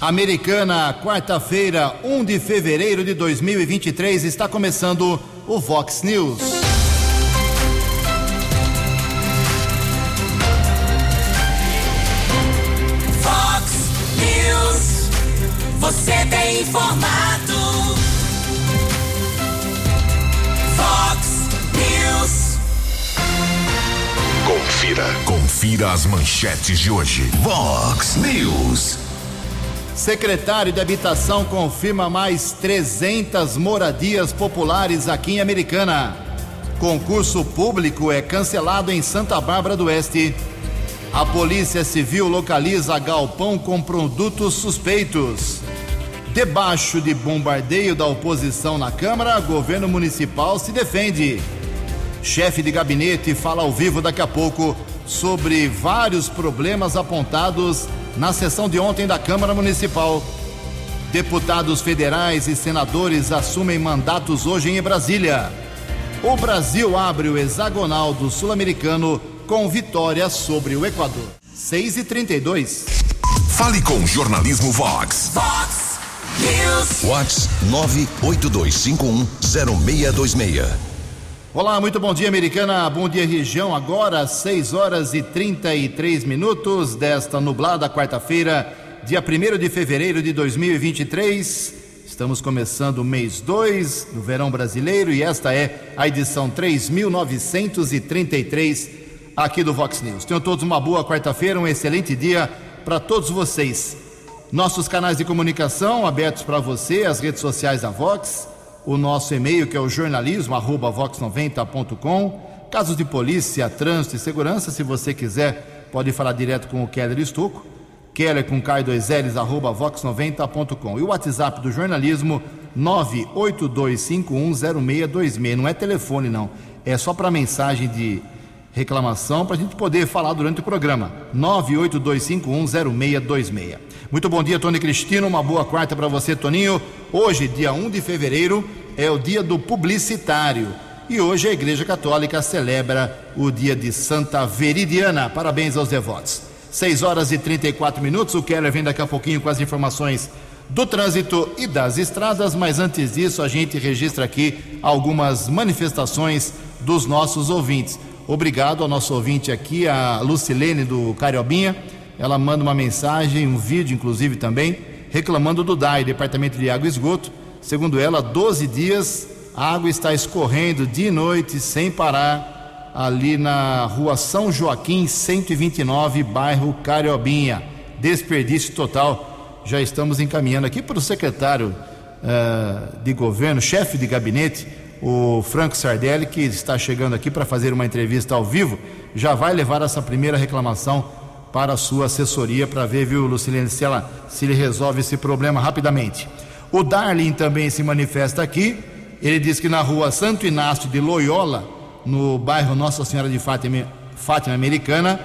Americana, quarta-feira, 1 de fevereiro de 2023, está começando o Vox News. Vox News, você tem informado. Vox News. Confira, confira as manchetes de hoje. Vox News. Secretário de Habitação confirma mais 300 moradias populares aqui em Americana. Concurso público é cancelado em Santa Bárbara do Oeste. A Polícia Civil localiza galpão com produtos suspeitos. Debaixo de bombardeio da oposição na Câmara, governo municipal se defende. Chefe de gabinete fala ao vivo daqui a pouco sobre vários problemas apontados na sessão de ontem da Câmara Municipal. Deputados federais e senadores assumem mandatos hoje em Brasília. O Brasil abre o hexagonal do Sul-Americano com vitória sobre o Equador. 6 e 32 Fale com o Jornalismo Vox. Vox News. Vox 982510626. Olá, muito bom dia, Americana. Bom dia, região. Agora, 6 horas e 33 minutos desta nublada quarta-feira, dia 1 de fevereiro de 2023. Estamos começando o mês 2 do verão brasileiro e esta é a edição 3933 aqui do Vox News. Tenham todos uma boa quarta-feira, um excelente dia para todos vocês. Nossos canais de comunicação abertos para você, as redes sociais da Vox, o nosso e-mail que é o jornalismo arroba vox90.com. Casos de polícia, trânsito e segurança, se você quiser, pode falar direto com o Keller Estuco. Keller com K2Ls arroba vox90.com. E o WhatsApp do jornalismo 982510626. Não é telefone, não. É só para mensagem de reclamação para a gente poder falar durante o programa. 982510626. Muito bom dia, Tony Cristino. Uma boa quarta para você, Toninho. Hoje, dia 1 de fevereiro, é o dia do publicitário. E hoje a Igreja Católica celebra o dia de Santa Veridiana. Parabéns aos devotos. 6 horas e 34 minutos. O Keller vem daqui a pouquinho com as informações do trânsito e das estradas, mas antes disso a gente registra aqui algumas manifestações dos nossos ouvintes. Obrigado ao nosso ouvinte aqui, a Lucilene do Cariobinha. Ela manda uma mensagem, um vídeo inclusive também, reclamando do DAI, Departamento de Água e Esgoto. Segundo ela, 12 dias a água está escorrendo de noite sem parar ali na rua São Joaquim 129, bairro Cariobinha. Desperdício total. Já estamos encaminhando aqui para o secretário uh, de governo, chefe de gabinete, o Franco Sardelli, que está chegando aqui para fazer uma entrevista ao vivo, já vai levar essa primeira reclamação para a sua assessoria para ver, viu, Lucilene, se, ela, se ele resolve esse problema rapidamente. O Darlin também se manifesta aqui. Ele diz que na rua Santo Inácio de Loyola, no bairro Nossa Senhora de Fátima, Fátima Americana,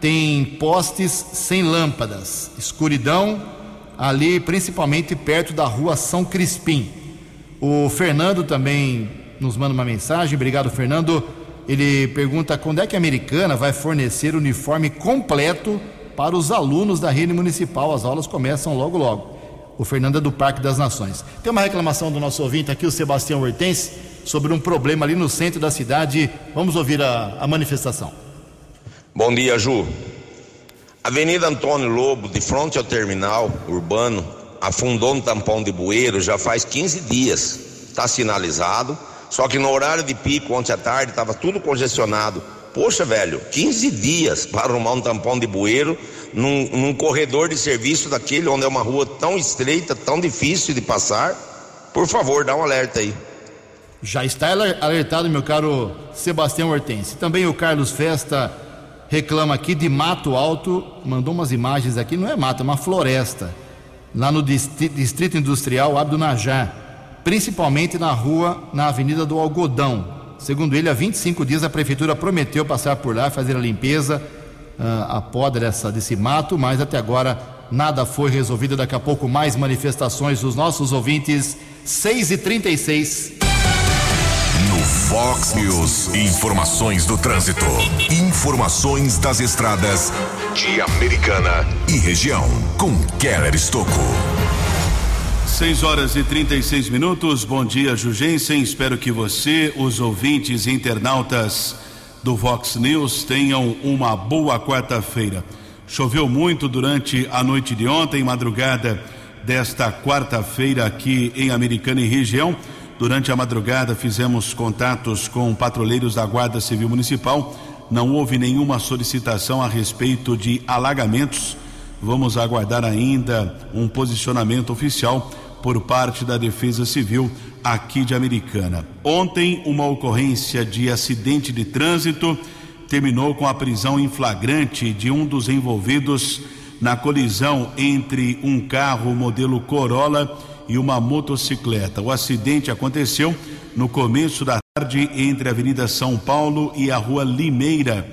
tem postes sem lâmpadas, escuridão ali, principalmente perto da rua São Crispim. O Fernando também nos manda uma mensagem. Obrigado, Fernando. Ele pergunta quando é que a Americana vai fornecer uniforme completo para os alunos da rede municipal. As aulas começam logo, logo. O Fernando é do Parque das Nações. Tem uma reclamação do nosso ouvinte aqui, o Sebastião Hortense, sobre um problema ali no centro da cidade. Vamos ouvir a, a manifestação. Bom dia, Ju. Avenida Antônio Lobo, de frente ao terminal urbano, afundou no tampão de bueiro já faz 15 dias. Está sinalizado, só que no horário de pico, ontem à tarde, estava tudo congestionado. Poxa, velho, 15 dias para arrumar um tampão de bueiro num, num corredor de serviço daquele onde é uma rua tão estreita, tão difícil de passar. Por favor, dá um alerta aí. Já está alertado, meu caro Sebastião Hortense. Também o Carlos Festa reclama aqui de Mato Alto, mandou umas imagens aqui, não é mato, é uma floresta, lá no Distrito Industrial Abdo Najá, principalmente na rua, na Avenida do Algodão. Segundo ele, há 25 dias a prefeitura prometeu passar por lá, fazer a limpeza, uh, a poda dessa, desse mato, mas até agora nada foi resolvido. Daqui a pouco mais manifestações dos nossos ouvintes. 6 e 36 No Fox News. Informações do trânsito. Informações das estradas de Americana e região. Com Keller Estocco. 6 horas e 36 minutos. Bom dia, Jugensen. Espero que você, os ouvintes e internautas do Vox News, tenham uma boa quarta-feira. Choveu muito durante a noite de ontem, madrugada desta quarta-feira aqui em Americana e região. Durante a madrugada fizemos contatos com patrulheiros da Guarda Civil Municipal. Não houve nenhuma solicitação a respeito de alagamentos. Vamos aguardar ainda um posicionamento oficial por parte da Defesa Civil aqui de Americana. Ontem, uma ocorrência de acidente de trânsito terminou com a prisão em flagrante de um dos envolvidos na colisão entre um carro modelo Corolla e uma motocicleta. O acidente aconteceu no começo da tarde entre a Avenida São Paulo e a Rua Limeira,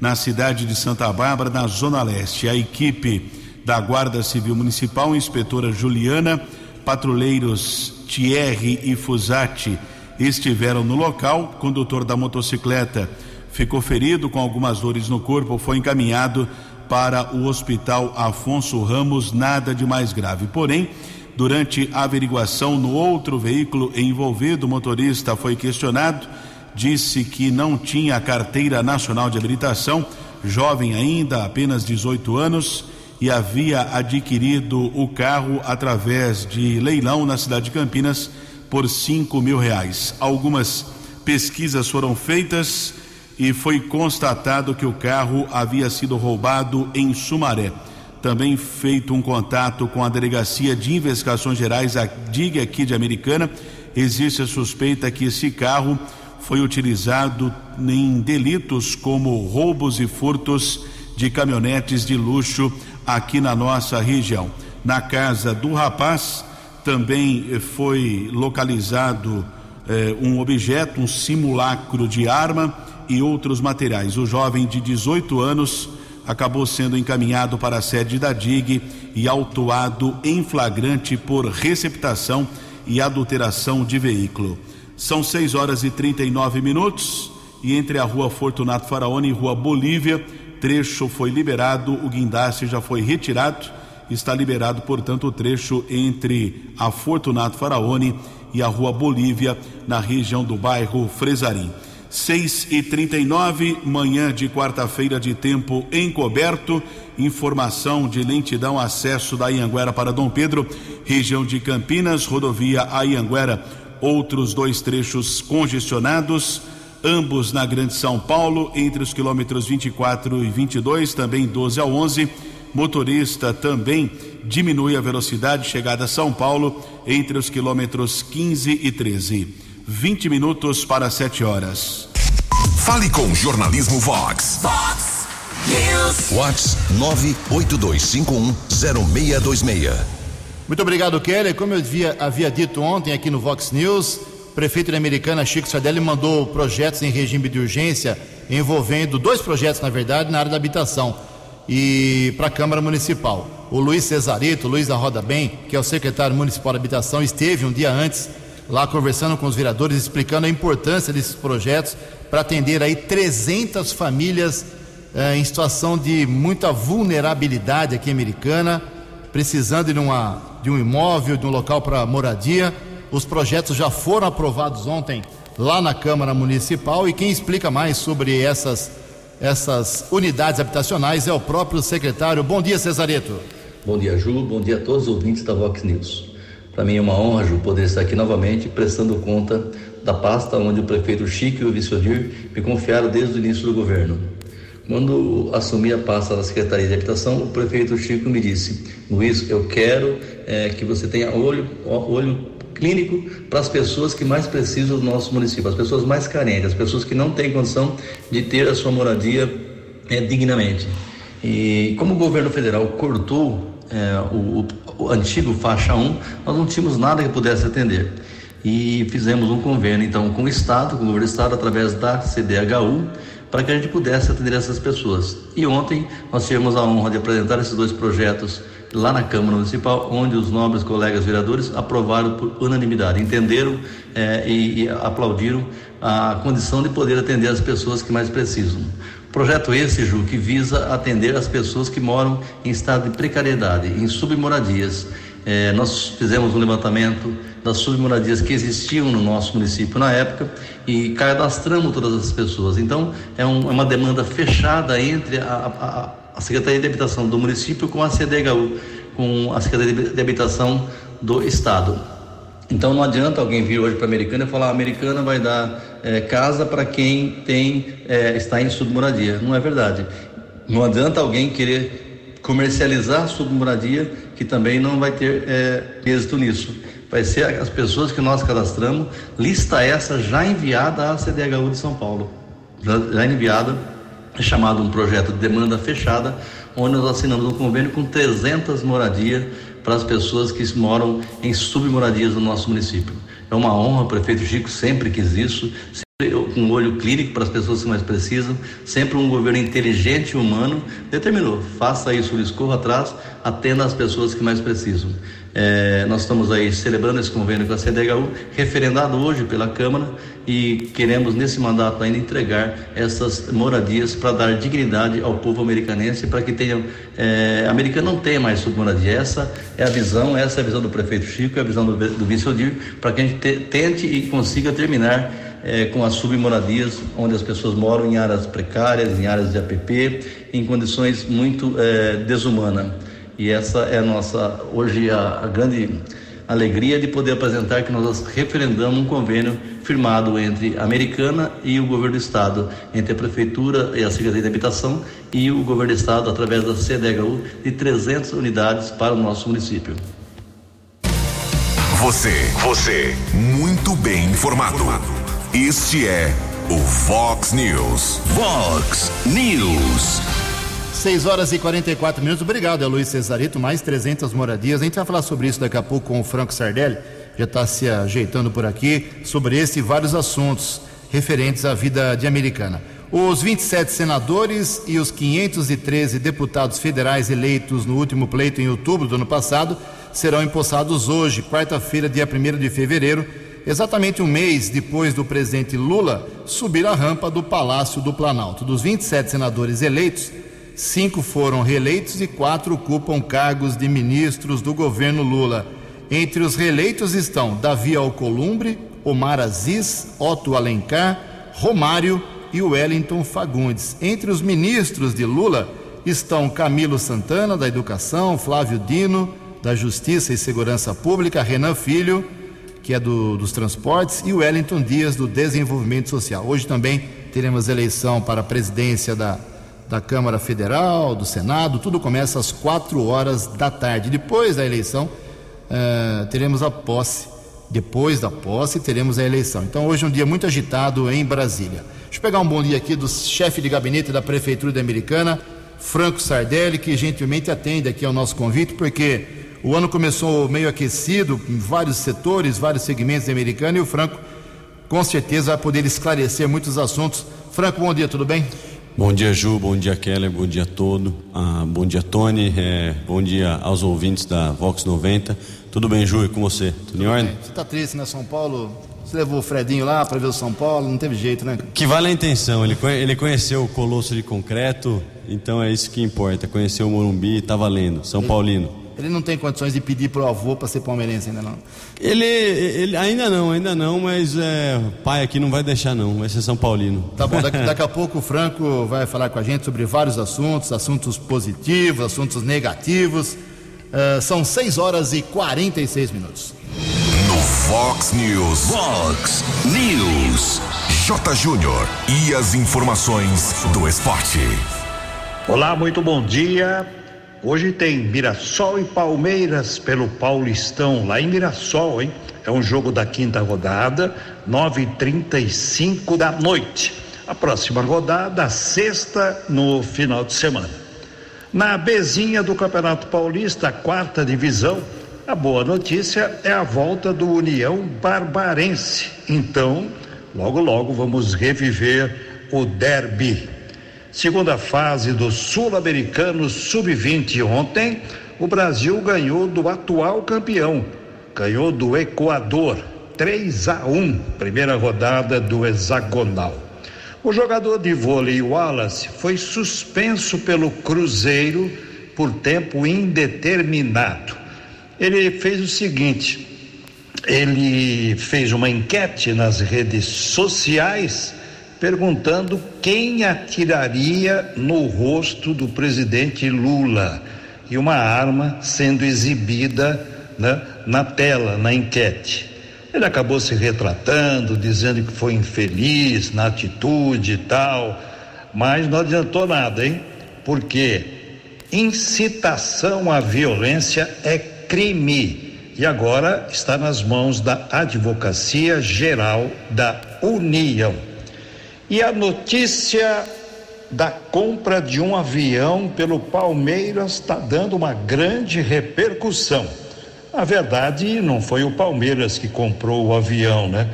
na cidade de Santa Bárbara, na Zona Leste. A equipe da Guarda Civil Municipal, inspetora Juliana, patrulheiros Thierry e Fusati estiveram no local. O condutor da motocicleta ficou ferido com algumas dores no corpo, foi encaminhado para o Hospital Afonso Ramos, nada de mais grave. Porém, durante a averiguação no outro veículo envolvido, o motorista foi questionado, disse que não tinha carteira nacional de habilitação, jovem ainda, apenas 18 anos, e havia adquirido o carro através de leilão na cidade de Campinas por cinco mil reais. Algumas pesquisas foram feitas e foi constatado que o carro havia sido roubado em Sumaré. Também feito um contato com a Delegacia de Investigações Gerais, a DIG aqui de Americana, existe a suspeita que esse carro foi utilizado em delitos como roubos e furtos de caminhonetes de luxo aqui na nossa região. Na casa do rapaz também foi localizado eh, um objeto, um simulacro de arma e outros materiais. O jovem de 18 anos acabou sendo encaminhado para a sede da DIG e autuado em flagrante por receptação e adulteração de veículo. São 6 horas e 39 minutos e entre a rua Fortunato Faraone e rua Bolívia, trecho foi liberado, o guindaste já foi retirado. Está liberado, portanto, o trecho entre a Fortunato Faraone e a rua Bolívia, na região do bairro Fresarim. 6 e 39 manhã de quarta-feira de tempo encoberto. Informação de lentidão, acesso da Ianguera para Dom Pedro, região de Campinas, rodovia Ianguera. Outros dois trechos congestionados, ambos na Grande São Paulo, entre os quilômetros 24 e 22, também 12 a 11. Motorista também diminui a velocidade, chegada a São Paulo, entre os quilômetros 15 e 13. 20 minutos para 7 horas. Fale com o Jornalismo Vox. Fox News. Vox 982510626. Muito obrigado, Kelly. Como eu havia, havia dito ontem aqui no Vox News, prefeito da Americana, Chico Sardelli, mandou projetos em regime de urgência envolvendo dois projetos, na verdade, na área da habitação e para a Câmara Municipal. O Luiz Cesarito, Luiz da Roda Bem, que é o secretário municipal de habitação, esteve um dia antes lá conversando com os vereadores, explicando a importância desses projetos para atender aí 300 famílias eh, em situação de muita vulnerabilidade aqui Americana, precisando de, uma, de um imóvel, de um local para moradia. Os projetos já foram aprovados ontem lá na Câmara Municipal e quem explica mais sobre essas, essas unidades habitacionais é o próprio secretário. Bom dia, Cesareto. Bom dia, Ju. Bom dia a todos os ouvintes da Vox News. Para mim é uma honra, Ju, poder estar aqui novamente prestando conta da pasta onde o prefeito Chico e o vice-odir me confiaram desde o início do governo. Quando assumi a pasta da Secretaria de Habitação, o prefeito Chico me disse: Luiz, eu quero é, que você tenha olho, olho clínico para as pessoas que mais precisam do nosso município, as pessoas mais carentes, as pessoas que não têm condição de ter a sua moradia é, dignamente. E como o governo federal cortou é, o, o, antigo faixa 1, nós não tínhamos nada que pudesse atender. E fizemos um convênio então com o Estado, com o governo do Estado, através da CDHU, para que a gente pudesse atender essas pessoas. E ontem nós tivemos a honra de apresentar esses dois projetos lá na Câmara Municipal, onde os nobres colegas vereadores aprovaram por unanimidade, entenderam eh, e, e aplaudiram a condição de poder atender as pessoas que mais precisam. Projeto esse, Ju, que visa atender as pessoas que moram em estado de precariedade, em submoradias. É, nós fizemos um levantamento das submoradias que existiam no nosso município na época e cadastramos todas as pessoas. Então, é, um, é uma demanda fechada entre a, a, Secretaria de Habitação do município com a CDHU, com a Secretaria de Habitação do Estado. Então não adianta alguém vir hoje para a Americana e falar: a Americana vai dar é, casa para quem tem é, está em submoradia. Não é verdade. Não adianta alguém querer comercializar submoradia que também não vai ter é, êxito nisso. Vai ser as pessoas que nós cadastramos, lista essa já enviada à CDHU de São Paulo. Já, já enviada, chamado um projeto de demanda fechada, onde nós assinamos um convênio com 300 moradias para as pessoas que moram em submoradias no nosso município. É uma honra, o prefeito Chico sempre quis isso, sempre com um olho clínico para as pessoas que mais precisam, sempre um governo inteligente e humano, determinou, faça isso, eles corra atrás, atenda as pessoas que mais precisam. É, nós estamos aí celebrando esse convênio com a CDHU, referendado hoje pela Câmara, e queremos nesse mandato ainda entregar essas moradias para dar dignidade ao povo americanense, para que tenham, é, a americana não tenha mais submoradia. Essa é a visão, essa é a visão do prefeito Chico, é a visão do, do vice Odir, para que a gente te, tente e consiga terminar é, com as submoradias, onde as pessoas moram em áreas precárias, em áreas de APP, em condições muito é, desumanas. E essa é a nossa, hoje, a, a grande alegria de poder apresentar que nós referendamos um convênio firmado entre a Americana e o governo do estado, entre a prefeitura e a Secretaria de Habitação e o governo do estado através da CDHU de 300 unidades para o nosso município. Você, você, muito bem informado. Este é o Fox News. Fox News. 6 horas e 44 minutos. Obrigado, é Luiz Cesarito. Mais 300 moradias. A gente vai falar sobre isso daqui a pouco com o Franco Sardelli. Já está se ajeitando por aqui sobre esse e vários assuntos referentes à vida de Americana. Os 27 senadores e os 513 deputados federais eleitos no último pleito em outubro do ano passado serão empossados hoje, quarta-feira, dia 1 de fevereiro, exatamente um mês depois do presidente Lula subir a rampa do Palácio do Planalto. Dos 27 senadores eleitos, cinco foram reeleitos e quatro ocupam cargos de ministros do governo Lula. Entre os reeleitos estão Davi Alcolumbre, Omar Aziz, Otto Alencar, Romário e Wellington Fagundes. Entre os ministros de Lula estão Camilo Santana, da Educação, Flávio Dino, da Justiça e Segurança Pública, Renan Filho, que é do, dos Transportes, e Wellington Dias, do Desenvolvimento Social. Hoje também teremos eleição para a presidência da da Câmara Federal, do Senado, tudo começa às quatro horas da tarde. Depois da eleição, uh, teremos a posse. Depois da posse, teremos a eleição. Então, hoje é um dia muito agitado em Brasília. Deixa eu pegar um bom dia aqui do chefe de gabinete da Prefeitura da Americana, Franco Sardelli, que gentilmente atende aqui ao nosso convite, porque o ano começou meio aquecido em vários setores, vários segmentos da Americana, e o Franco, com certeza, vai poder esclarecer muitos assuntos. Franco, bom dia, tudo bem? Bom dia, Ju. Bom dia, Keller. Bom dia todo. Ah, bom dia, Tony. É, bom dia aos ouvintes da Vox 90. Tudo bem, Ju? E com você? Tudo, em ordem? Você está triste, né, São Paulo? Você levou o Fredinho lá para ver o São Paulo? Não teve jeito, né? Que vale a intenção. Ele, ele conheceu o Colosso de Concreto, então é isso que importa. Conheceu o Morumbi, tá valendo. São ele... Paulino. Ele não tem condições de pedir pro avô para ser palmeirense ainda não. Ele, ele ainda não, ainda não, mas é, pai aqui não vai deixar não, vai ser São Paulino. Tá bom, daqui, daqui a pouco o Franco vai falar com a gente sobre vários assuntos, assuntos positivos, assuntos negativos. Uh, são 6 horas e 46 minutos. No Fox News. Fox News. J. Júnior e as informações do esporte. Olá, muito bom dia. Hoje tem Mirassol e Palmeiras pelo Paulistão, lá em Mirassol, hein? É um jogo da quinta rodada, 9h35 da noite. A próxima rodada, sexta, no final de semana. Na Bezinha do Campeonato Paulista, quarta divisão, a boa notícia é a volta do União Barbarense. Então, logo, logo vamos reviver o derby Segunda fase do Sul-Americano Sub-20 ontem, o Brasil ganhou do atual campeão, ganhou do Equador 3 a 1, primeira rodada do hexagonal. O jogador de vôlei Wallace foi suspenso pelo Cruzeiro por tempo indeterminado. Ele fez o seguinte: ele fez uma enquete nas redes sociais perguntando quem atiraria no rosto do presidente Lula e uma arma sendo exibida né, na tela, na enquete. Ele acabou se retratando, dizendo que foi infeliz na atitude e tal, mas não adiantou nada, hein? Porque incitação à violência é crime e agora está nas mãos da Advocacia Geral da União. E a notícia da compra de um avião pelo Palmeiras está dando uma grande repercussão. Na verdade, não foi o Palmeiras que comprou o avião, né?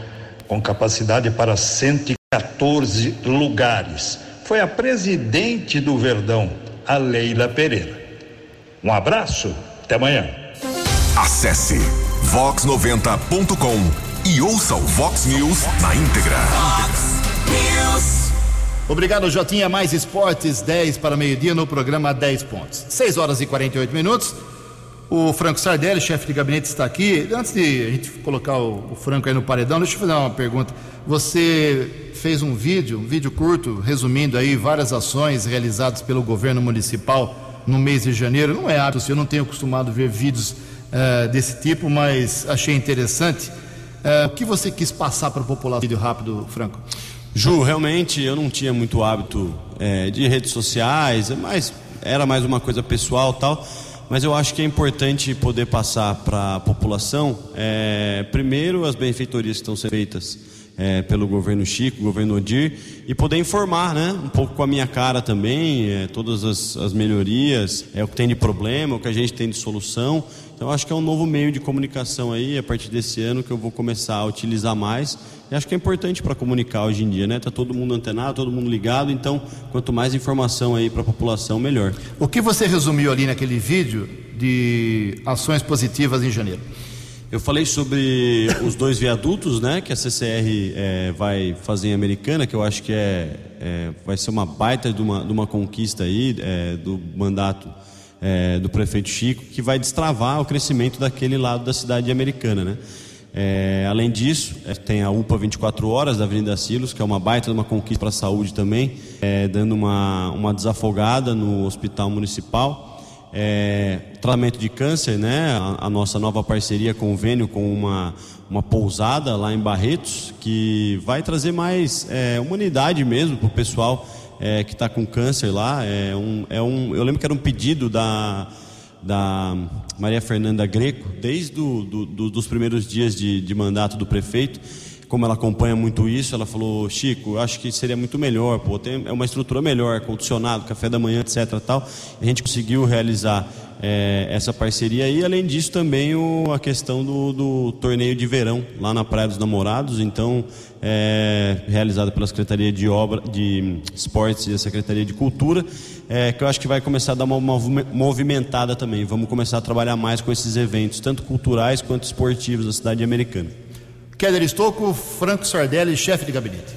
Com capacidade para 114 lugares. Foi a presidente do Verdão, a Leila Pereira. Um abraço, até amanhã. Acesse vox90.com e ouça o Vox News na íntegra. Obrigado, Jotinha. Mais esportes, 10 para meio-dia no programa 10 pontos. 6 horas e 48 minutos. O Franco Sardelli, chefe de gabinete, está aqui. Antes de a gente colocar o, Franco aí no paredão, deixa eu fazer uma pergunta. Você fez um vídeo, um vídeo curto, resumindo aí várias ações realizadas pelo governo municipal no mês de janeiro. Não é hábito, eu não tenho acostumado ver vídeos uh, desse tipo, mas achei interessante. Uh, o que você quis passar para a população? Vídeo rápido, Franco. Ju, realmente eu não tinha muito hábito é, de redes sociais, mas era mais uma coisa pessoal tal. Mas eu acho que é importante poder passar para a população, é, primeiro, as benfeitorias que estão sendo feitas é, pelo governo Chico, governo Odir, e poder informar, né, um pouco com a minha cara também, é, todas as, as melhorias, é o que tem de problema, o que a gente tem de solução. Então, acho que é um novo meio de comunicação aí, a partir desse ano, que eu vou começar a utilizar mais e acho que é importante para comunicar hoje em dia, né? Tá todo mundo antenado, todo mundo ligado, então quanto mais informação aí para a população, melhor. O que você resumiu ali naquele vídeo de ações positivas em janeiro? Eu falei sobre os dois viadutos, né, que a CCR é, vai fazer em Americana, que eu acho que é, é vai ser uma baita de uma, de uma conquista aí é, do mandato do prefeito Chico, que vai destravar o crescimento daquele lado da cidade Americana, né? É, além disso, é, tem a UPA 24 horas da Avenida Silos, que é uma baita uma conquista para a saúde também, é, dando uma, uma desafogada no hospital municipal. É, tratamento de câncer, né? A, a, nossa nova parceria, convênio com uma, uma pousada lá em Barretos, que vai trazer mais é, humanidade mesmo para o pessoal é, que está com câncer lá. É um, é um, eu lembro que era um pedido da da Maria Fernanda Greco, desde do, do, do, dos primeiros dias de, de mandato do prefeito, como ela acompanha muito isso, ela falou, Chico, acho que seria muito melhor, pô, tem, é uma estrutura melhor, condicionado, café da manhã, etc. Tal. A gente conseguiu realizar é, essa parceria e além disso também o, a questão do, do, torneio de verão lá na Praia dos Namorados, então é, realizada pela Secretaria de Obra de Esportes e a Secretaria de Cultura, é, que eu acho que vai começar a dar uma movimentada também. Vamos começar a trabalhar mais com esses eventos, tanto culturais quanto esportivos da cidade americana. Keller Estocco, Franco Sardelli, chefe de gabinete.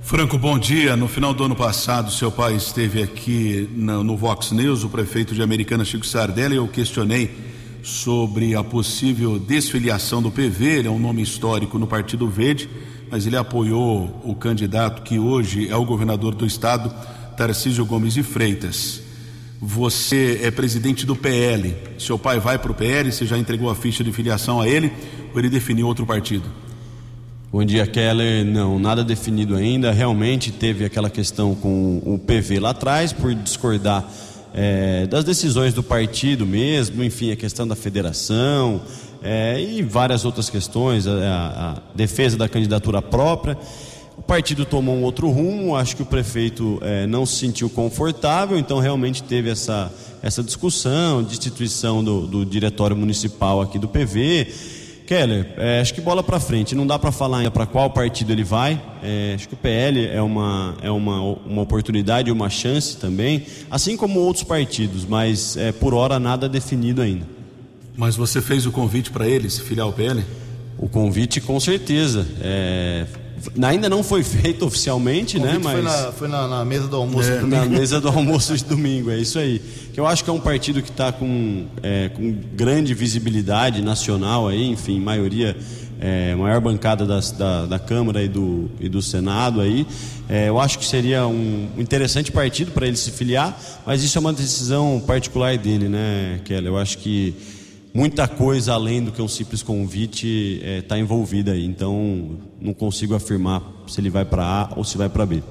Franco, bom dia. No final do ano passado, seu pai esteve aqui no, no Vox News, o prefeito de Americana, Chico Sardelli, eu questionei sobre a possível desfiliação do PV, ele é um nome histórico no Partido Verde, mas ele apoiou o candidato que hoje é o governador do estado, Tarcísio Gomes de Freitas. Você é presidente do PL, seu pai vai para o PL, você já entregou a ficha de filiação a ele ou ele definiu outro partido? Bom dia, Keller. Não, nada definido ainda. Realmente teve aquela questão com o PV lá atrás, por discordar é, das decisões do partido mesmo, enfim, a questão da federação é, e várias outras questões, a, a, defesa da candidatura própria. O partido tomou um outro rumo, acho que o prefeito é, não se sentiu confortável, então realmente teve essa, essa discussão, destituição do, do diretório municipal aqui do PV Keller, é, acho que bola para frente. Não dá para falar ainda para qual partido ele vai. É, acho que o PL é uma, é uma, uma oportunidade, uma chance também, assim como outros partidos, mas é, por hora nada definido ainda. Mas você fez o convite para ele se filiar ao PL? O convite, com certeza. É, ainda não foi feito oficialmente, né? Mas foi, na, foi na, na, mesa do almoço. É, na mesa do almoço de domingo, é isso aí. Que eu acho que é um partido que está com, é, com grande visibilidade nacional aí, enfim, maioria, é, maior bancada das, da, da Câmara e do, e do Senado aí. É, eu acho que seria um interessante partido para ele se filiar, mas isso é uma decisão particular dele, né, Kelly? Eu acho que muita coisa além do que um simples convite está é, envolvida aí. Então, não consigo afirmar se ele vai para A ou se vai para B.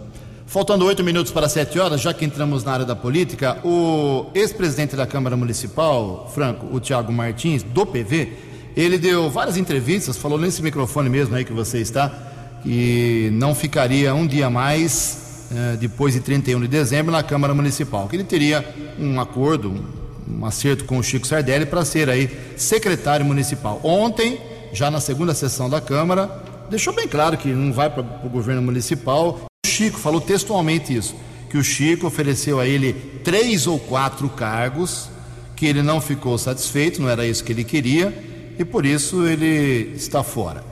Faltando oito minutos para sete horas, já que entramos na área da política, o ex-presidente da Câmara Municipal, Franco, o Tiago Martins, do PV, ele deu várias entrevistas, falou nesse microfone mesmo aí que você está, que não ficaria um dia mais eh, depois de 31 de dezembro na Câmara Municipal, que ele teria um acordo, um acerto com o Chico Sardelli para ser aí secretário municipal. Ontem, já na segunda sessão da Câmara, deixou bem claro que não vai para o governo municipal. O Chico falou textualmente isso, que o Chico ofereceu a ele três ou quatro cargos, que ele não ficou satisfeito, não era isso que ele queria, e por isso ele está fora.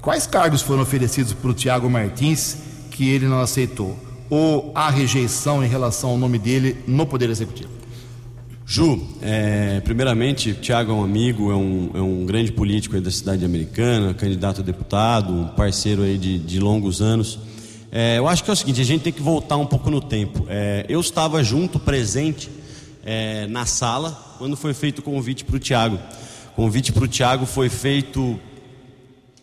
Quais cargos foram oferecidos para o Tiago Martins que ele não aceitou? Ou há rejeição em relação ao nome dele no Poder Executivo? Ju, é, primeiramente, Tiago é um amigo, é um, é um grande político da cidade americana, candidato a deputado, um parceiro aí de, de longos anos. É, eu acho que é o seguinte, a gente tem que voltar um pouco no tempo. É, eu estava junto, presente, é, na sala, quando foi feito o convite para o Tiago. O convite para o Tiago foi feito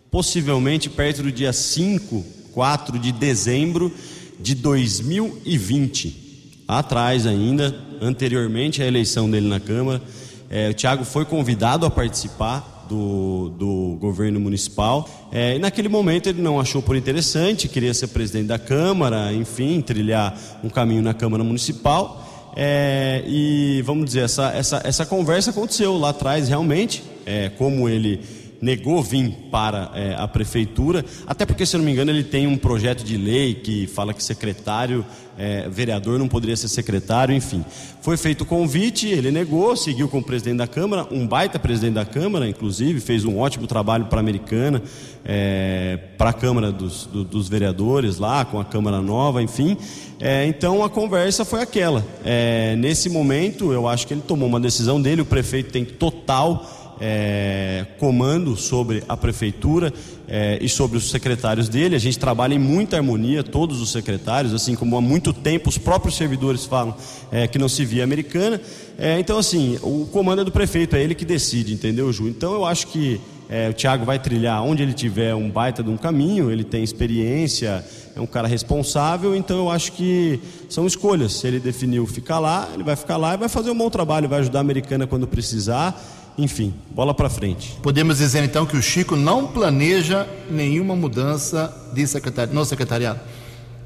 possivelmente perto do dia 5, 4 de dezembro de 2020 atrás ainda, anteriormente à eleição dele na Câmara. É, o Tiago foi convidado a participar do, do governo municipal. É, e naquele momento ele não achou por interessante, queria ser presidente da Câmara, enfim, trilhar um caminho na Câmara Municipal. É, e vamos dizer, essa, essa, essa conversa aconteceu lá atrás realmente, é, como ele negou vir para é, a prefeitura, até porque, se não me engano, ele tem um projeto de lei que fala que secretário, é, vereador não poderia ser secretário, enfim. Foi feito o convite, ele negou, seguiu com o presidente da Câmara, um baita presidente da Câmara, inclusive, fez um ótimo trabalho para a Americana, é, para a Câmara dos, do, dos Vereadores lá, com a Câmara Nova, enfim. É, então a conversa foi aquela. É, nesse momento, eu acho que ele tomou uma decisão dele, o prefeito tem total é, comando sobre a prefeitura é, e sobre os secretários dele. A gente trabalha em muita harmonia, todos os secretários, assim como há muito tempo os próprios servidores falam é, que não se via americana. É, então, assim, o comando é do prefeito, é ele que decide, entendeu, Ju? Então, eu acho que é, o Thiago vai trilhar onde ele tiver um baita de um caminho, ele tem experiência, é um cara responsável, então eu acho que são escolhas. Se ele definiu ficar lá, ele vai ficar lá e vai fazer um bom trabalho, vai ajudar a americana quando precisar enfim, bola para frente. Podemos dizer então que o Chico não planeja nenhuma mudança de secretari no secretariado?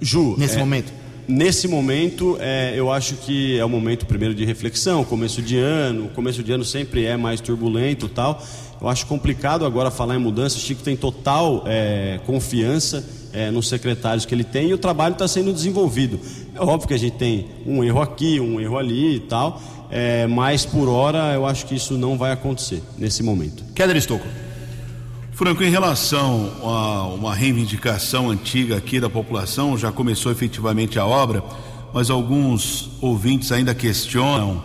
Ju, nesse é, momento? Nesse momento, é, eu acho que é o momento primeiro de reflexão, começo de ano, começo de ano sempre é mais turbulento tal. Eu acho complicado agora falar em mudança. O Chico tem total é, confiança é, nos secretários que ele tem e o trabalho está sendo desenvolvido. É óbvio que a gente tem um erro aqui, um erro ali e tal, é, mas por hora eu acho que isso não vai acontecer nesse momento. Keller Estocco. Franco, em relação a uma reivindicação antiga aqui da população, já começou efetivamente a obra, mas alguns ouvintes ainda questionam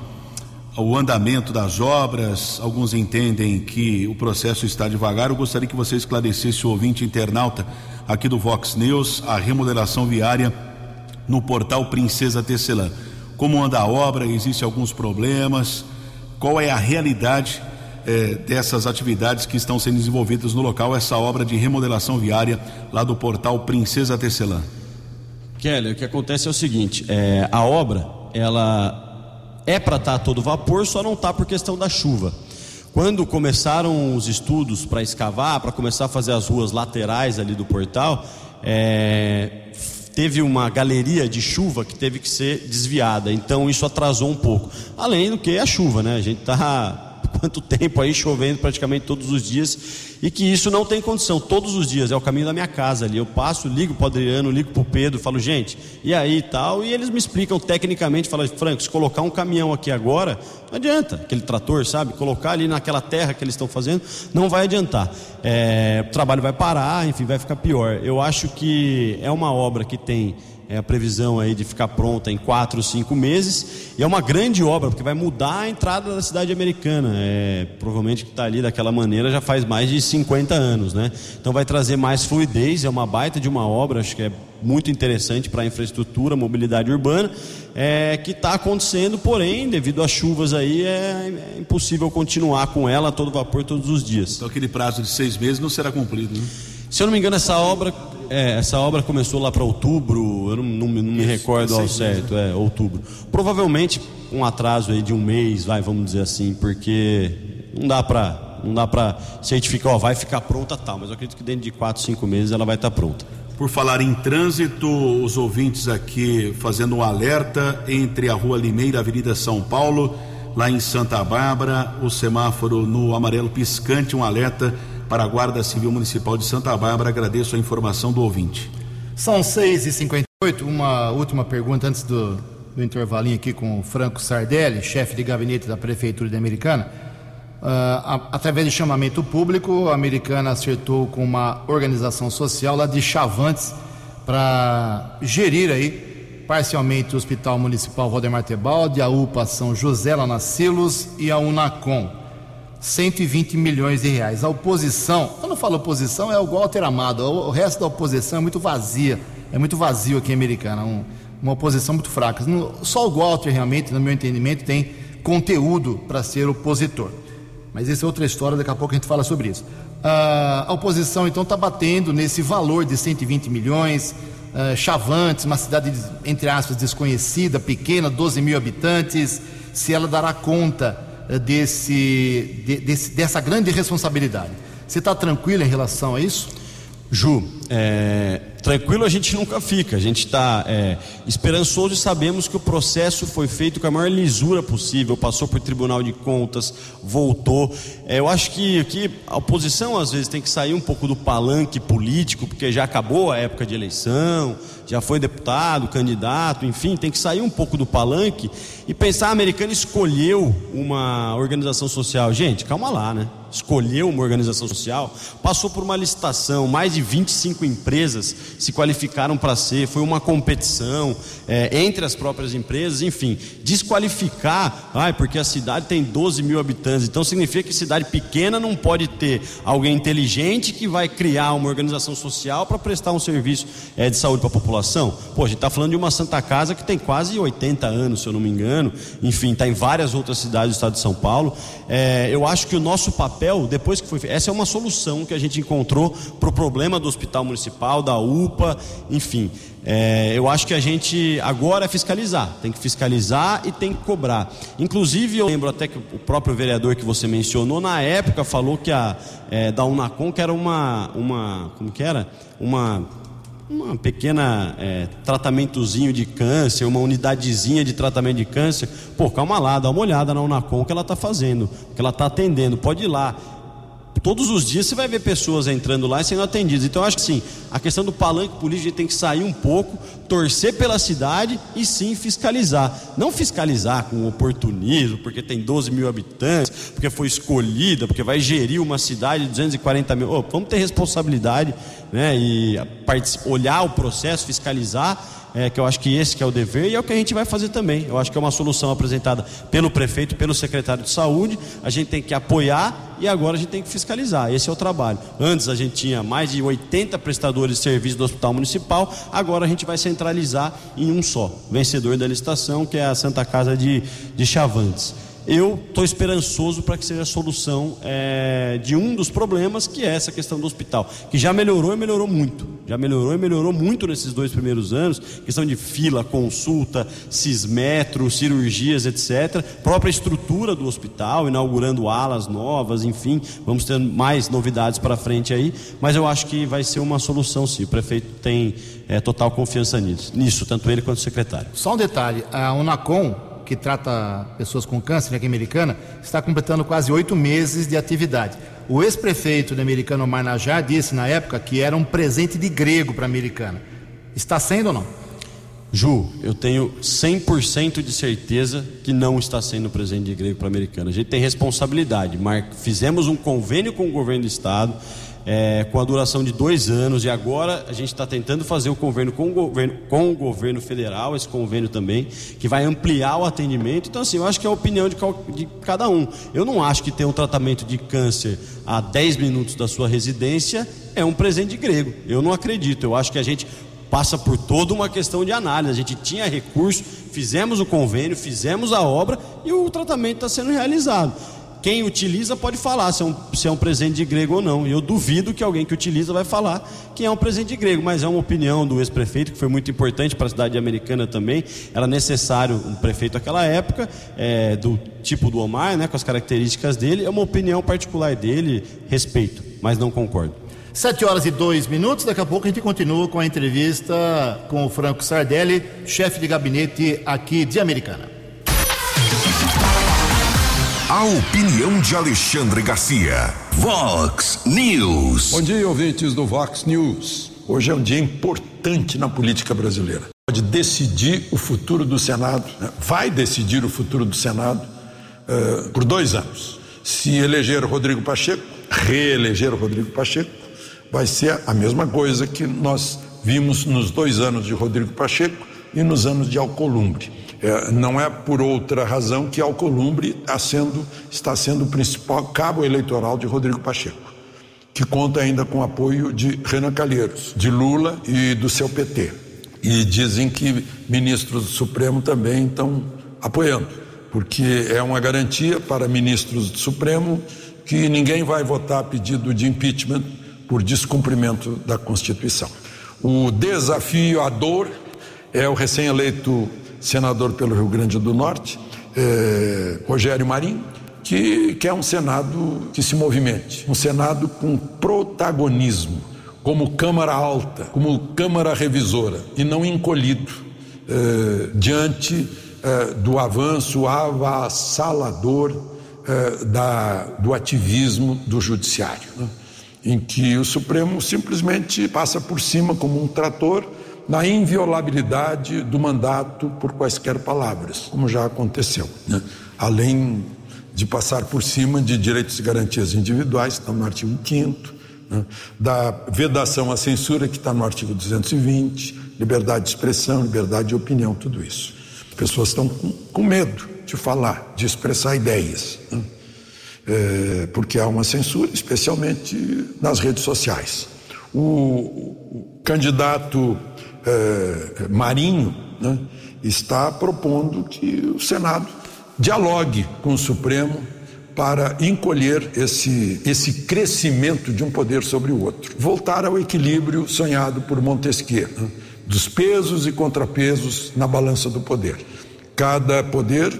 o andamento das obras, alguns entendem que o processo está devagar. Eu gostaria que você esclarecesse o ouvinte internauta aqui do Vox News a remodelação viária no portal Princesa Tecelã como anda a obra, existem alguns problemas, qual é a realidade eh, dessas atividades que estão sendo desenvolvidas no local, essa obra de remodelação viária lá do portal Princesa Tecelã. Kelly, o que acontece é o seguinte, é, a obra, ela é para estar tá todo vapor, só não está por questão da chuva. Quando começaram os estudos para escavar, para começar a fazer as ruas laterais ali do portal, é, teve uma galeria de chuva que teve que ser desviada, então isso atrasou um pouco. Além do que a chuva, né? A gente está quanto tempo aí chovendo praticamente todos os dias e que isso não tem condição todos os dias, é o caminho da minha casa ali. Eu passo, ligo para o Adriano, ligo para o Pedro, falo, gente, e aí tal, e eles me explicam tecnicamente, falam, Franco, se colocar um caminhão aqui agora, não adianta, aquele trator, sabe? Colocar ali naquela terra que eles estão fazendo, não vai adiantar. É, o trabalho vai parar, enfim, vai ficar pior. Eu acho que é uma obra que tem é a previsão aí de ficar pronta em quatro, cinco meses. E é uma grande obra, porque vai mudar a entrada da cidade americana. É, provavelmente que está ali daquela maneira já faz mais de 50 anos, né? Então vai trazer mais fluidez, é uma baita de uma obra, acho que é muito interessante para a infraestrutura, mobilidade urbana, é, que está acontecendo, porém, devido às chuvas aí, é, é, impossível continuar com ela a todo vapor todos os dias. Então aquele prazo de seis meses não será cumprido, né? Se eu não me engano, essa obra, é, essa obra começou lá para outubro, eu não, não, não me recordo ao certo, é outubro. Provavelmente um atraso aí de um mês, vai, vamos dizer assim, porque não dá para não dá para certificar, ó, vai ficar pronta tal, mas eu acredito que dentro de quatro, cinco meses ela vai estar tá pronta. Por falar em trânsito, os ouvintes aqui fazendo um alerta entre a Rua Limeira e a Avenida São Paulo, lá em Santa Bárbara, o semáforo no amarelo piscante, um alerta para a Guarda Civil Municipal de Santa Bárbara. Agradeço a informação do ouvinte. São 6h58. Uma última pergunta antes do, do intervalinho aqui com o Franco Sardelli, chefe de gabinete da Prefeitura de Americana. Uh, através de chamamento público, a Americana acertou com uma organização social lá de Chavantes para gerir aí parcialmente o Hospital Municipal Valdemar Tebaldi, a UPA São José lá Silos e a Unacom. 120 milhões de reais. A oposição, quando eu falo oposição, é o Walter Amado. O resto da oposição é muito vazia, é muito vazio aqui em Americana. Um, uma oposição muito fraca. Só o Walter, realmente, no meu entendimento, tem conteúdo para ser opositor. Mas essa é outra história, daqui a pouco a gente fala sobre isso. Uh, a oposição, então, está batendo nesse valor de 120 milhões. Uh, Chavantes, uma cidade, entre aspas, desconhecida, pequena, 12 mil habitantes, se ela dará conta desse, de, desse, dessa grande responsabilidade. Você está tranquilo em relação a isso? Ju, é, tranquilo a gente nunca fica, a gente está é, esperançoso e sabemos que o processo foi feito com a maior lisura possível, passou por Tribunal de Contas, voltou. É, eu acho que, que a oposição às vezes tem que sair um pouco do palanque político, porque já acabou a época de eleição, já foi deputado, candidato, enfim, tem que sair um pouco do palanque e pensar: a americana escolheu uma organização social. Gente, calma lá, né? Escolheu uma organização social, passou por uma licitação, mais de 25 empresas se qualificaram para ser, foi uma competição é, entre as próprias empresas, enfim, desqualificar, ai, porque a cidade tem 12 mil habitantes, então significa que cidade pequena não pode ter alguém inteligente que vai criar uma organização social para prestar um serviço é, de saúde para a população. Pô, a gente está falando de uma Santa Casa que tem quase 80 anos, se eu não me engano, enfim, está em várias outras cidades do estado de São Paulo. É, eu acho que o nosso papel, depois que foi essa é uma solução que a gente encontrou para o problema do hospital municipal, da UPA, enfim. É, eu acho que a gente agora é fiscalizar, tem que fiscalizar e tem que cobrar. Inclusive, eu lembro até que o próprio vereador que você mencionou, na época, falou que a é, da Unacom que era uma, uma. Como que era? Uma uma pequena é, tratamentozinho de câncer, uma unidadezinha de tratamento de câncer. Pô, calma lá, dá uma olhada na Unacom que ela está fazendo, que ela está atendendo. Pode ir lá todos os dias você vai ver pessoas entrando lá e sendo atendidas. Então eu acho que sim, a questão do palanque político tem que sair um pouco, torcer pela cidade e sim fiscalizar. Não fiscalizar com oportunismo, porque tem 12 mil habitantes, porque foi escolhida, porque vai gerir uma cidade de 240 mil. Oh, vamos ter responsabilidade né, e olhar o processo, fiscalizar é, que eu acho que esse que é o dever e é o que a gente vai fazer também. Eu acho que é uma solução apresentada pelo prefeito, pelo secretário de saúde. A gente tem que apoiar e agora a gente tem que fiscalizar. Esse é o trabalho. Antes a gente tinha mais de 80 prestadores de serviço do Hospital Municipal, agora a gente vai centralizar em um só, vencedor da licitação, que é a Santa Casa de, de Chavantes eu estou esperançoso para que seja a solução é, de um dos problemas, que é essa questão do hospital, que já melhorou e melhorou muito. Já melhorou e melhorou muito nesses dois primeiros anos, questão de fila, consulta, cismetro, cirurgias, etc. Própria estrutura do hospital, inaugurando alas novas, enfim, vamos ter mais novidades para frente aí, mas eu acho que vai ser uma solução sim. O prefeito tem é, total confiança nisso, nisso, tanto ele quanto o secretário. Só um detalhe, a Unacom que trata pessoas com câncer aqui em Americana, está completando quase oito meses de atividade. O ex-prefeito de Americana, Omar Najá, disse na época que era um presente de grego para a Americana. Está sendo ou não? Ju, eu tenho 100% de certeza que não está sendo presente de grego para a Americana. A gente tem responsabilidade. Mar... Fizemos um convênio com o governo do estado é, com a duração de dois anos e agora a gente está tentando fazer o convênio com o governo, com o governo federal, esse convênio também, que vai ampliar o atendimento. Então, assim, eu acho que é a opinião de, de cada um. Eu não acho que ter um tratamento de câncer a 10 minutos da sua residência é um presente grego. Eu não acredito. Eu acho que a gente passa por toda uma questão de análise. A gente tinha recurso, fizemos o convênio, fizemos a obra e o tratamento está sendo realizado quem utiliza pode falar se é, um, se é um presente de grego ou não. Eu duvido que alguém que utiliza vai falar que é um presente de grego, mas é uma opinião do ex-prefeito que foi muito importante para a cidade americana também. Era necessário um prefeito naquela época, é, do tipo do Omar, né, com as características dele. É uma opinião particular dele, respeito, mas não concordo. Sete horas e dois minutos, daqui a pouco a gente continua com a entrevista com o Franco Sardelli, chefe de gabinete aqui de Americana. A opinião de Alexandre Garcia. Vox News. Bom dia, ouvintes do Vox News. Hoje é um dia importante na política brasileira. Pode decidir o futuro do Senado, né? vai decidir o futuro do Senado uh, por dois anos. Se eleger Rodrigo Pacheco, reeleger Rodrigo Pacheco, vai ser a mesma coisa que nós vimos nos dois anos de Rodrigo Pacheco e nos anos de Alcolumbre é, não é por outra razão que Alcolumbre está sendo, está sendo o principal cabo eleitoral de Rodrigo Pacheco, que conta ainda com o apoio de Renan Calheiros, de Lula e do seu PT. E dizem que ministros do Supremo também estão apoiando, porque é uma garantia para ministros do Supremo que ninguém vai votar pedido de impeachment por descumprimento da Constituição. O desafio, a dor, é o recém-eleito senador pelo Rio Grande do Norte, é, Rogério Marinho, que quer um Senado que se movimente, um Senado com protagonismo, como Câmara Alta, como Câmara Revisora, e não encolhido é, diante é, do avanço avassalador da, do ativismo do Judiciário, né? em que o Supremo simplesmente passa por cima como um trator na inviolabilidade do mandato por quaisquer palavras, como já aconteceu. Né? Além de passar por cima de direitos e garantias individuais, que estão no artigo 5 né? da vedação à censura, que está no artigo 220, liberdade de expressão, liberdade de opinião, tudo isso. As pessoas estão com, com medo de falar, de expressar ideias, né? é, porque há uma censura, especialmente nas redes sociais. O, o candidato é, Marinho né, está propondo que o Senado dialogue com o Supremo para encolher esse, esse crescimento de um poder sobre o outro. Voltar ao equilíbrio sonhado por Montesquieu, né, dos pesos e contrapesos na balança do poder. Cada poder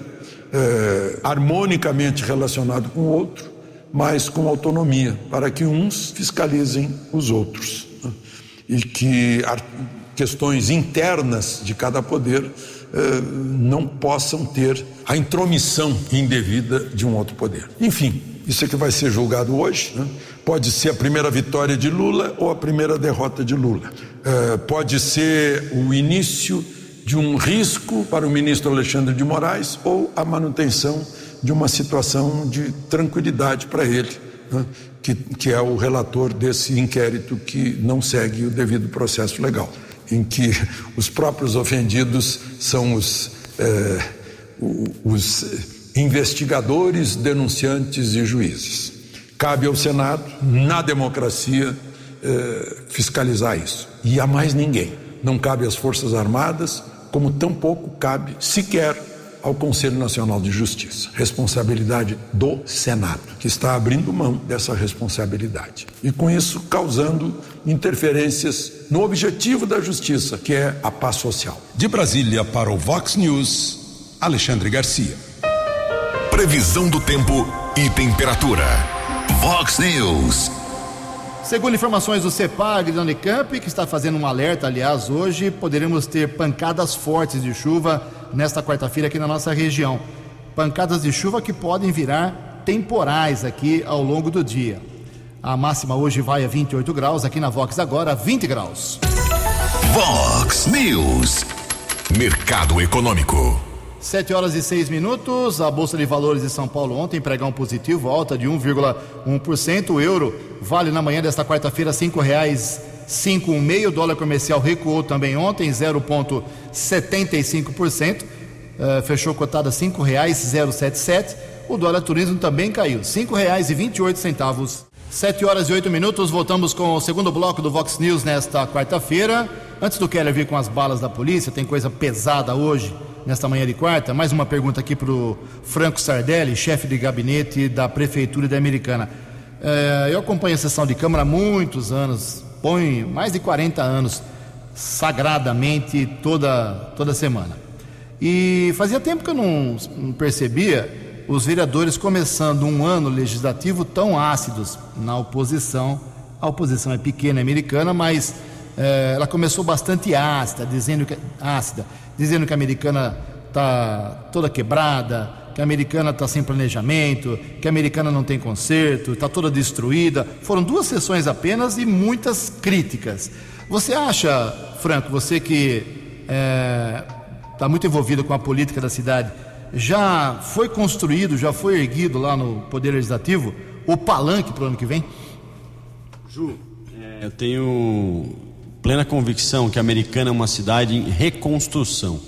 é, harmonicamente relacionado com o outro, mas com autonomia, para que uns fiscalizem os outros. Né, e que questões internas de cada poder eh, não possam ter a intromissão indevida de um outro poder. Enfim, isso é que vai ser julgado hoje. Né? Pode ser a primeira vitória de Lula ou a primeira derrota de Lula. Eh, pode ser o início de um risco para o ministro Alexandre de Moraes ou a manutenção de uma situação de tranquilidade para ele, né? que, que é o relator desse inquérito que não segue o devido processo legal em que os próprios ofendidos são os, eh, os investigadores, denunciantes e juízes. Cabe ao Senado, na democracia, eh, fiscalizar isso. E a mais ninguém. Não cabe às Forças Armadas, como tampouco cabe sequer ao Conselho Nacional de Justiça. Responsabilidade do Senado, que está abrindo mão dessa responsabilidade. E com isso causando interferências no objetivo da justiça, que é a paz social. De Brasília para o Vox News, Alexandre Garcia. Previsão do tempo e temperatura. Vox News. Segundo informações do CEPAG da Unicamp, que está fazendo um alerta, aliás, hoje poderemos ter pancadas fortes de chuva nesta quarta-feira aqui na nossa região. Pancadas de chuva que podem virar temporais aqui ao longo do dia. A máxima hoje vai a 28 graus, aqui na Vox agora 20 graus. Vox News. Mercado Econômico. 7 horas e 6 minutos. A Bolsa de Valores de São Paulo ontem pregão positivo, alta de 1,1%. O euro vale na manhã desta quarta-feira R$ 5,516. O dólar comercial recuou também ontem, 0,75%. Uh, fechou cotada R$ 5,077. O dólar turismo também caiu, R$ 5,28. 7 horas e 8 minutos, voltamos com o segundo bloco do Vox News nesta quarta-feira. Antes do Keller vir com as balas da polícia, tem coisa pesada hoje, nesta manhã de quarta. Mais uma pergunta aqui para o Franco Sardelli, chefe de gabinete da Prefeitura da Americana. É, eu acompanho a sessão de Câmara há muitos anos, põe mais de 40 anos, sagradamente, toda, toda semana. E fazia tempo que eu não, não percebia os vereadores começando um ano legislativo tão ácidos na oposição. A oposição é pequena, é americana, mas ela começou bastante ácida, dizendo que ácida, dizendo que a americana está toda quebrada, que a americana está sem planejamento, que a americana não tem conserto, está toda destruída. Foram duas sessões apenas e muitas críticas. Você acha, Franco, você que está é, tá muito envolvido com a política da cidade, já foi construído, já foi erguido lá no Poder Legislativo o palanque para o ano que vem? Ju, é, eu tenho plena convicção que a Americana é uma cidade em reconstrução.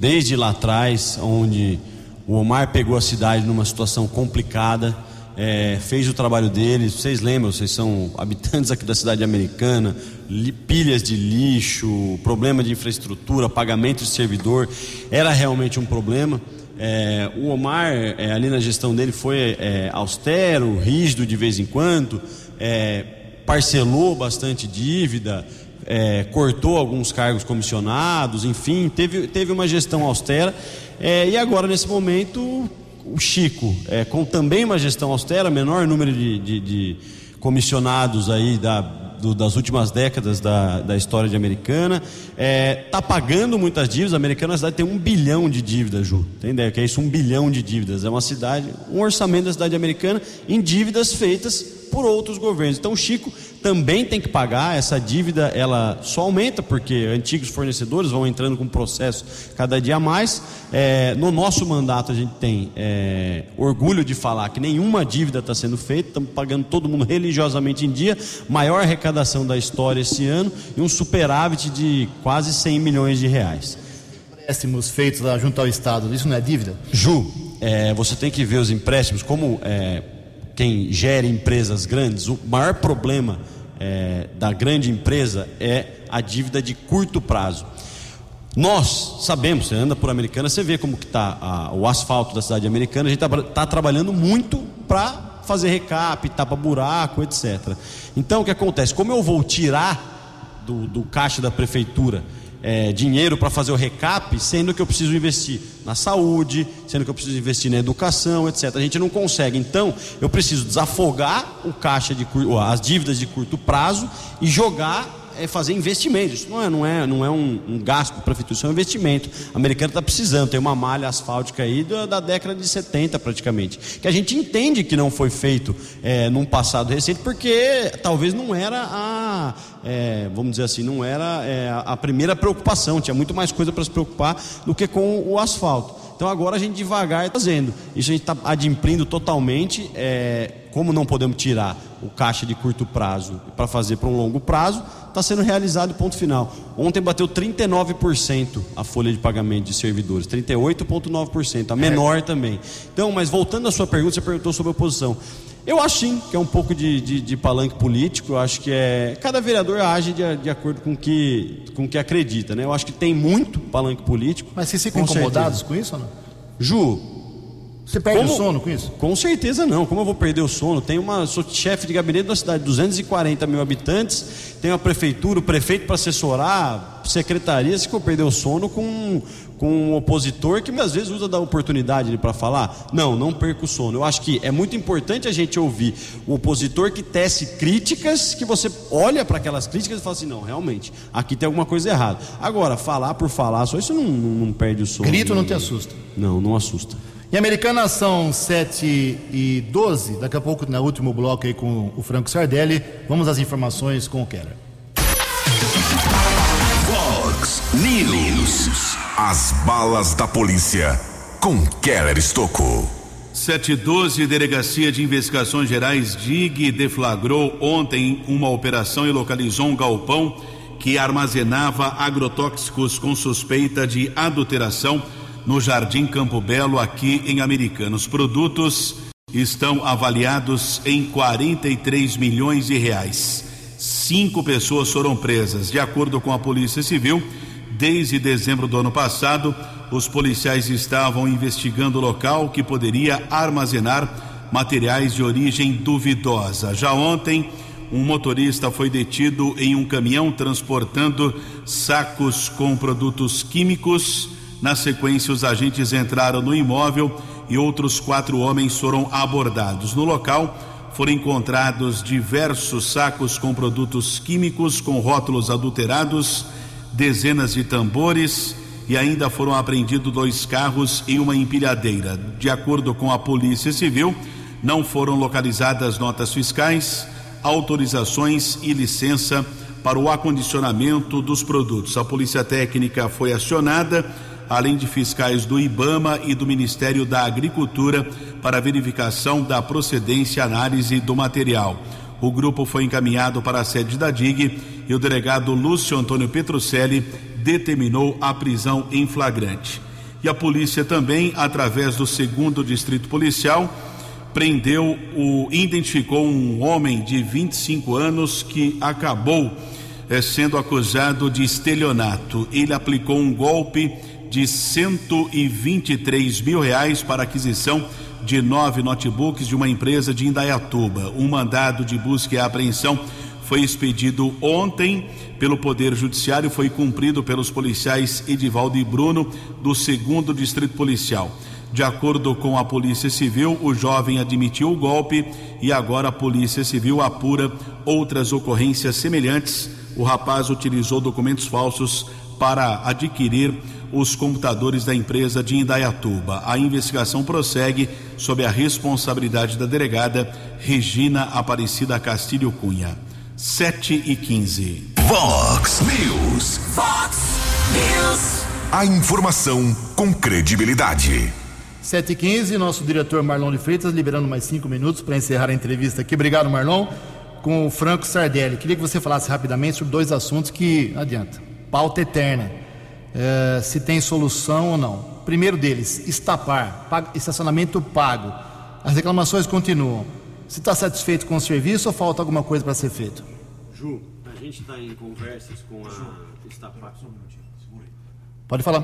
Desde lá atrás, onde o Omar pegou a cidade numa situação complicada, é, fez o trabalho dele. Vocês lembram, vocês são habitantes aqui da cidade americana, li, pilhas de lixo, problema de infraestrutura, pagamento de servidor, era realmente um problema. É, o Omar, é, ali na gestão dele, foi austero, rígido de vez em quando, parcelou bastante dívida, é, cortou alguns cargos comissionados, enfim, teve, teve uma gestão austera. É, e agora, nesse momento, o Chico, com também uma gestão austera, menor número de, de, de comissionados aí da do, das últimas décadas da, da história de Americana. Está é, tá pagando muitas dívidas. A Americana, a cidade tem um bilhão de dívidas, Ju. Tem ideia que é isso? Um bilhão de dívidas. É uma cidade, um orçamento da cidade americana em dívidas feitas por outros governos. Então, o Chico também tem que pagar essa dívida, ela só aumenta porque antigos fornecedores vão entrando com processo cada dia mais. É, no nosso mandato a gente tem é, orgulho de falar que nenhuma dívida está sendo feita, estamos pagando todo mundo religiosamente em dia, maior arrecadação da história esse ano e um superávit de quase 100 milhões de reais. Empréstimos feitos lá junto ao Estado, isso não é dívida? Ju, é, você tem que ver os empréstimos como é, quem gera empresas grandes, o maior problema é, da grande empresa é a dívida de curto prazo. Nós sabemos, você anda por Americana, você vê como que está o asfalto da cidade americana, a gente está tá trabalhando muito para fazer recap, tapa buraco, etc. Então o que acontece? Como eu vou tirar do, do caixa da prefeitura é, dinheiro para fazer o recap, sendo que eu preciso investir na saúde, sendo que eu preciso investir na educação, etc. A gente não consegue. Então, eu preciso desafogar o caixa de as dívidas de curto prazo e jogar é fazer investimentos. Isso não é, não é, não é um, um gasto para a prefeitura, isso é um investimento. O americano está precisando, tem uma malha asfáltica aí da, da, década de 70 praticamente. Que a gente entende que não foi feito é, num passado recente, porque talvez não era a. É, vamos dizer assim, não era é, a primeira preocupação, tinha muito mais coisa para se preocupar do que com o asfalto. Então agora a gente devagar está fazendo. Isso a gente está adimplindo totalmente. É, como não podemos tirar o caixa de curto prazo para fazer para um longo prazo, está sendo realizado ponto final. Ontem bateu 39% a folha de pagamento de servidores, 38,9%, a menor é. também. Então, mas voltando à sua pergunta, você perguntou sobre a oposição. Eu acho sim que é um pouco de, de, de palanque político. Eu acho que é. Cada vereador age de, de acordo com que, o com que acredita, né? Eu acho que tem muito palanque político. Mas vocês ficam com incomodados certeza. com isso ou não? Ju, Você perde Como? o sono com isso? Com certeza não. Como eu vou perder o sono? Tem uma. Sou chefe de gabinete da cidade, 240 mil habitantes, tem a prefeitura, o prefeito para assessorar, secretarias, que eu perder o sono com, com um opositor que às vezes usa da oportunidade para falar. Não, não perco o sono. Eu acho que é muito importante a gente ouvir o opositor que tece críticas, que você olha para aquelas críticas e fala assim: não, realmente, aqui tem alguma coisa errada. Agora, falar por falar, só isso não, não, não perde o sono. Grito não te assusta? Não, não assusta. Em Americana são 7 e 12. Daqui a pouco, no último bloco aí com o Franco Sardelli, vamos às informações com o Keller. Fox News. As balas da polícia com Keller Estocou. 712, Delegacia de Investigações Gerais DIG deflagrou ontem uma operação e localizou um galpão que armazenava agrotóxicos com suspeita de adulteração no Jardim Campo Belo, aqui em Americana. Os produtos estão avaliados em 43 milhões de reais. Cinco pessoas foram presas. De acordo com a Polícia Civil, desde dezembro do ano passado, os policiais estavam investigando o local que poderia armazenar materiais de origem duvidosa. Já ontem, um motorista foi detido em um caminhão transportando sacos com produtos químicos na sequência, os agentes entraram no imóvel e outros quatro homens foram abordados. No local, foram encontrados diversos sacos com produtos químicos com rótulos adulterados, dezenas de tambores e ainda foram apreendidos dois carros e uma empilhadeira. De acordo com a Polícia Civil, não foram localizadas notas fiscais, autorizações e licença para o acondicionamento dos produtos. A Polícia Técnica foi acionada além de fiscais do IBAMA e do Ministério da Agricultura, para verificação da procedência e análise do material. O grupo foi encaminhado para a sede da DIG e o delegado Lúcio Antônio Petrucelli determinou a prisão em flagrante. E a polícia também, através do segundo distrito policial, prendeu o identificou um homem de 25 anos que acabou eh, sendo acusado de estelionato. Ele aplicou um golpe de 123 mil reais para aquisição de nove notebooks de uma empresa de Indaiatuba. Um mandado de busca e apreensão foi expedido ontem pelo Poder Judiciário, foi cumprido pelos policiais Edivaldo e Bruno do segundo Distrito Policial. De acordo com a Polícia Civil, o jovem admitiu o golpe e agora a Polícia Civil apura outras ocorrências semelhantes. O rapaz utilizou documentos falsos para adquirir os computadores da empresa de Indaiatuba. A investigação prossegue sob a responsabilidade da delegada Regina Aparecida Castilho Cunha. 7 e 15. Vox News. Vox News. A informação com credibilidade. 7 e 15 nosso diretor Marlon de Freitas liberando mais cinco minutos para encerrar a entrevista aqui. Obrigado, Marlon. Com o Franco Sardelli. Queria que você falasse rapidamente sobre dois assuntos que não adianta. Pauta eterna é, se tem solução ou não. Primeiro deles, estapar, estacionamento pago. As reclamações continuam. Você está satisfeito com o serviço ou falta alguma coisa para ser feito? Ju, a gente está em conversas com a Estapar. Pode falar.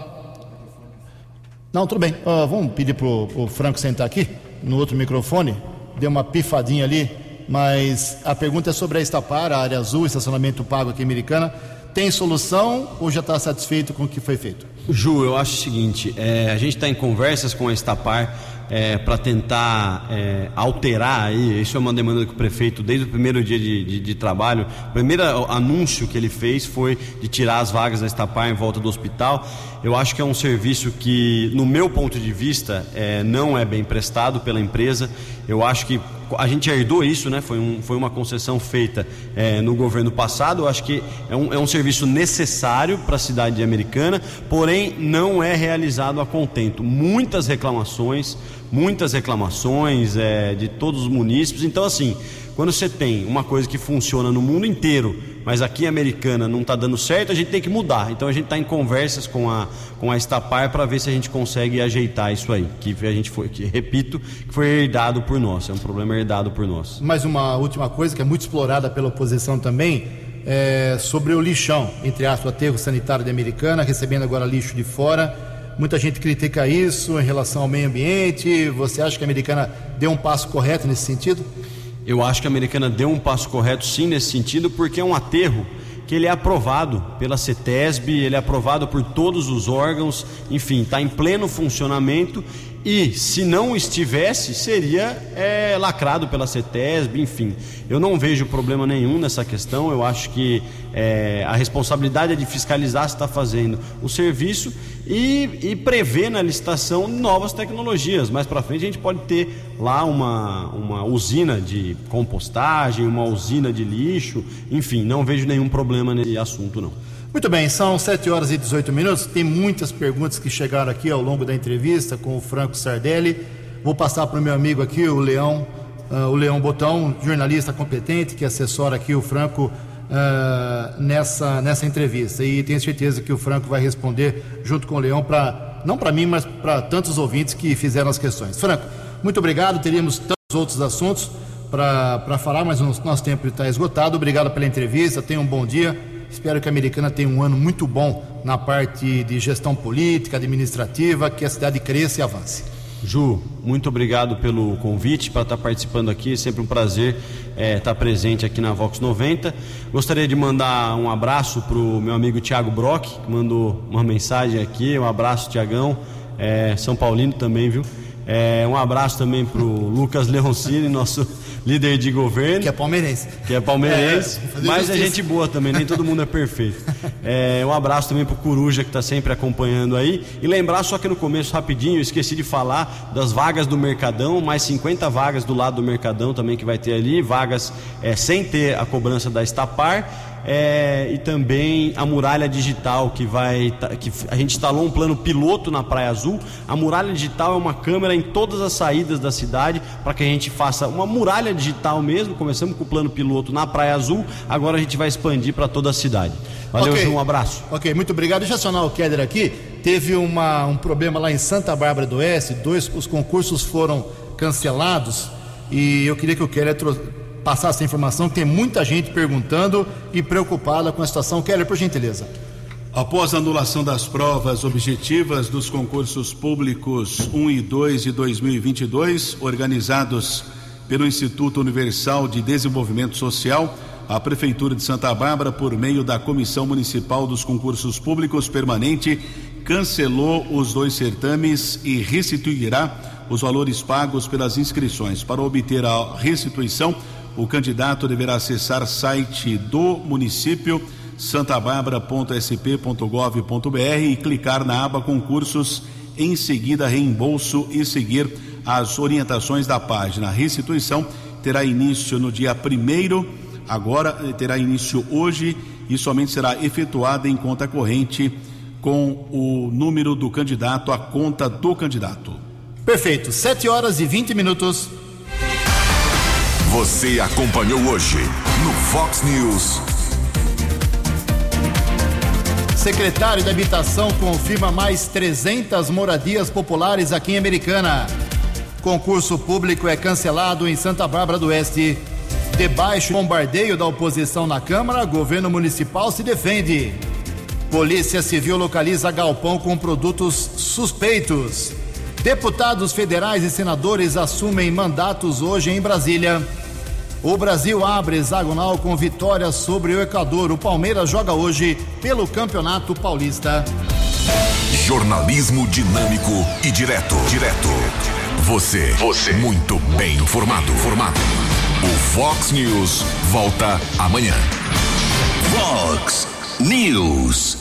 Não, tudo bem. Uh, vamos pedir para o Franco sentar aqui, no outro microfone. Deu uma pifadinha ali, mas a pergunta é sobre a Estapar, a área azul, estacionamento pago aqui americana tem solução ou já está satisfeito com o que foi feito? Ju, eu acho o seguinte: é, a gente está em conversas com a Estapar é, para tentar é, alterar aí. Isso é uma demanda que o prefeito, desde o primeiro dia de, de, de, trabalho, o primeiro anúncio que ele fez foi de tirar as vagas da Estapar em volta do hospital. Eu acho que é um serviço que, no meu ponto de vista, é, não é bem prestado pela empresa. Eu acho que a gente herdou isso, né? Foi, um, foi uma concessão feita é, no governo passado. Eu acho que é um, é um serviço necessário para a cidade americana, porém não é realizado a contento. Muitas reclamações, muitas reclamações é, de todos os munícipes. Então, assim, quando você tem uma coisa que funciona no mundo inteiro, mas aqui em Americana não está dando certo, a gente tem que mudar. Então a gente está em conversas com a, com a Estapar para ver se a gente consegue ajeitar isso aí. Que a gente foi, que, repito, que foi herdado por nós. É um problema herdado por nós. Mais uma última coisa que é muito explorada pela oposição também. É sobre o lixão, entre aspas, o aterro sanitário de Americana, recebendo agora lixo de fora. Muita gente critica isso em relação ao meio ambiente. Você acha que a americana deu um passo correto nesse sentido? Eu acho que a americana deu um passo correto sim nesse sentido, porque é um aterro que ele é aprovado pela CETESB, ele é aprovado por todos os órgãos, enfim, está em pleno funcionamento e se não estivesse, seria é, lacrado pela CETESB, enfim. Eu não vejo problema nenhum nessa questão, eu acho que é, a responsabilidade é de fiscalizar se está fazendo o serviço e, e prever na licitação novas tecnologias. Mais para frente a gente pode ter lá uma, uma usina de compostagem, uma usina de lixo, enfim, não vejo nenhum problema nesse assunto não. Muito bem, são 7 horas e 18 minutos. Tem muitas perguntas que chegaram aqui ao longo da entrevista com o Franco Sardelli. Vou passar para o meu amigo aqui, o Leão, uh, o Leão Botão, jornalista competente que assessora aqui o Franco uh, nessa, nessa entrevista. E tenho certeza que o Franco vai responder junto com o Leão para não para mim, mas para tantos ouvintes que fizeram as questões. Franco, muito obrigado. Teríamos tantos outros assuntos para falar, mas o nosso tempo está esgotado. Obrigado pela entrevista. Tenha um bom dia Espero que a Americana tenha um ano muito bom na parte de gestão política, administrativa, que a cidade cresça e avance. Ju, muito obrigado pelo convite para estar participando aqui. É sempre um prazer é, estar presente aqui na Vox 90. Gostaria de mandar um abraço para o meu amigo Tiago Brock, que mandou uma mensagem aqui. Um abraço, Tiagão. É, São Paulino também, viu? É, um abraço também para o Lucas Leoncini, nosso líder de governo. Que é palmeirense. Que é palmeirense, é, mas é gente boa também, nem todo mundo é perfeito. É, um abraço também pro Coruja que está sempre acompanhando aí. E lembrar só que no começo, rapidinho, eu esqueci de falar das vagas do Mercadão, mais 50 vagas do lado do Mercadão também que vai ter ali, vagas é, sem ter a cobrança da Estapar é, e também a muralha digital que vai que a gente instalou um plano piloto na Praia Azul. A muralha digital é uma câmera em todas as saídas da cidade para que a gente faça uma muralha digital mesmo. Começamos com o plano piloto na Praia Azul, agora a gente vai expandir para toda a cidade. Valeu, okay. um abraço. Ok, muito obrigado. Deixa eu acionar o Keller aqui. Teve uma, um problema lá em Santa Bárbara do Oeste, dois, os concursos foram cancelados e eu queria que o Keller passar essa informação, tem muita gente perguntando e preocupada com a situação. Keller, por gentileza. Após a anulação das provas objetivas dos concursos públicos 1 e 2 de 2022, organizados pelo Instituto Universal de Desenvolvimento Social, a Prefeitura de Santa Bárbara, por meio da Comissão Municipal dos Concursos Públicos Permanente, cancelou os dois certames e restituirá os valores pagos pelas inscrições. Para obter a restituição, o candidato deverá acessar site do município santabarbara.sp.gov.br e clicar na aba concursos, em seguida reembolso e seguir as orientações da página. A restituição terá início no dia primeiro, agora eh, terá início hoje e somente será efetuada em conta corrente com o número do candidato, a conta do candidato. Perfeito. 7 horas e 20 minutos. Você acompanhou hoje no Fox News. Secretário de Habitação confirma mais 300 moradias populares aqui em Americana. Concurso público é cancelado em Santa Bárbara do Oeste. Debaixo do bombardeio da oposição na Câmara, governo municipal se defende. Polícia Civil localiza galpão com produtos suspeitos. Deputados federais e senadores assumem mandatos hoje em Brasília. O Brasil abre hexagonal com vitória sobre o Equador. O Palmeiras joga hoje pelo Campeonato Paulista. Jornalismo dinâmico e direto. Direto. Você. Você. Muito bem informado. Formado. O Fox News volta amanhã. Fox News.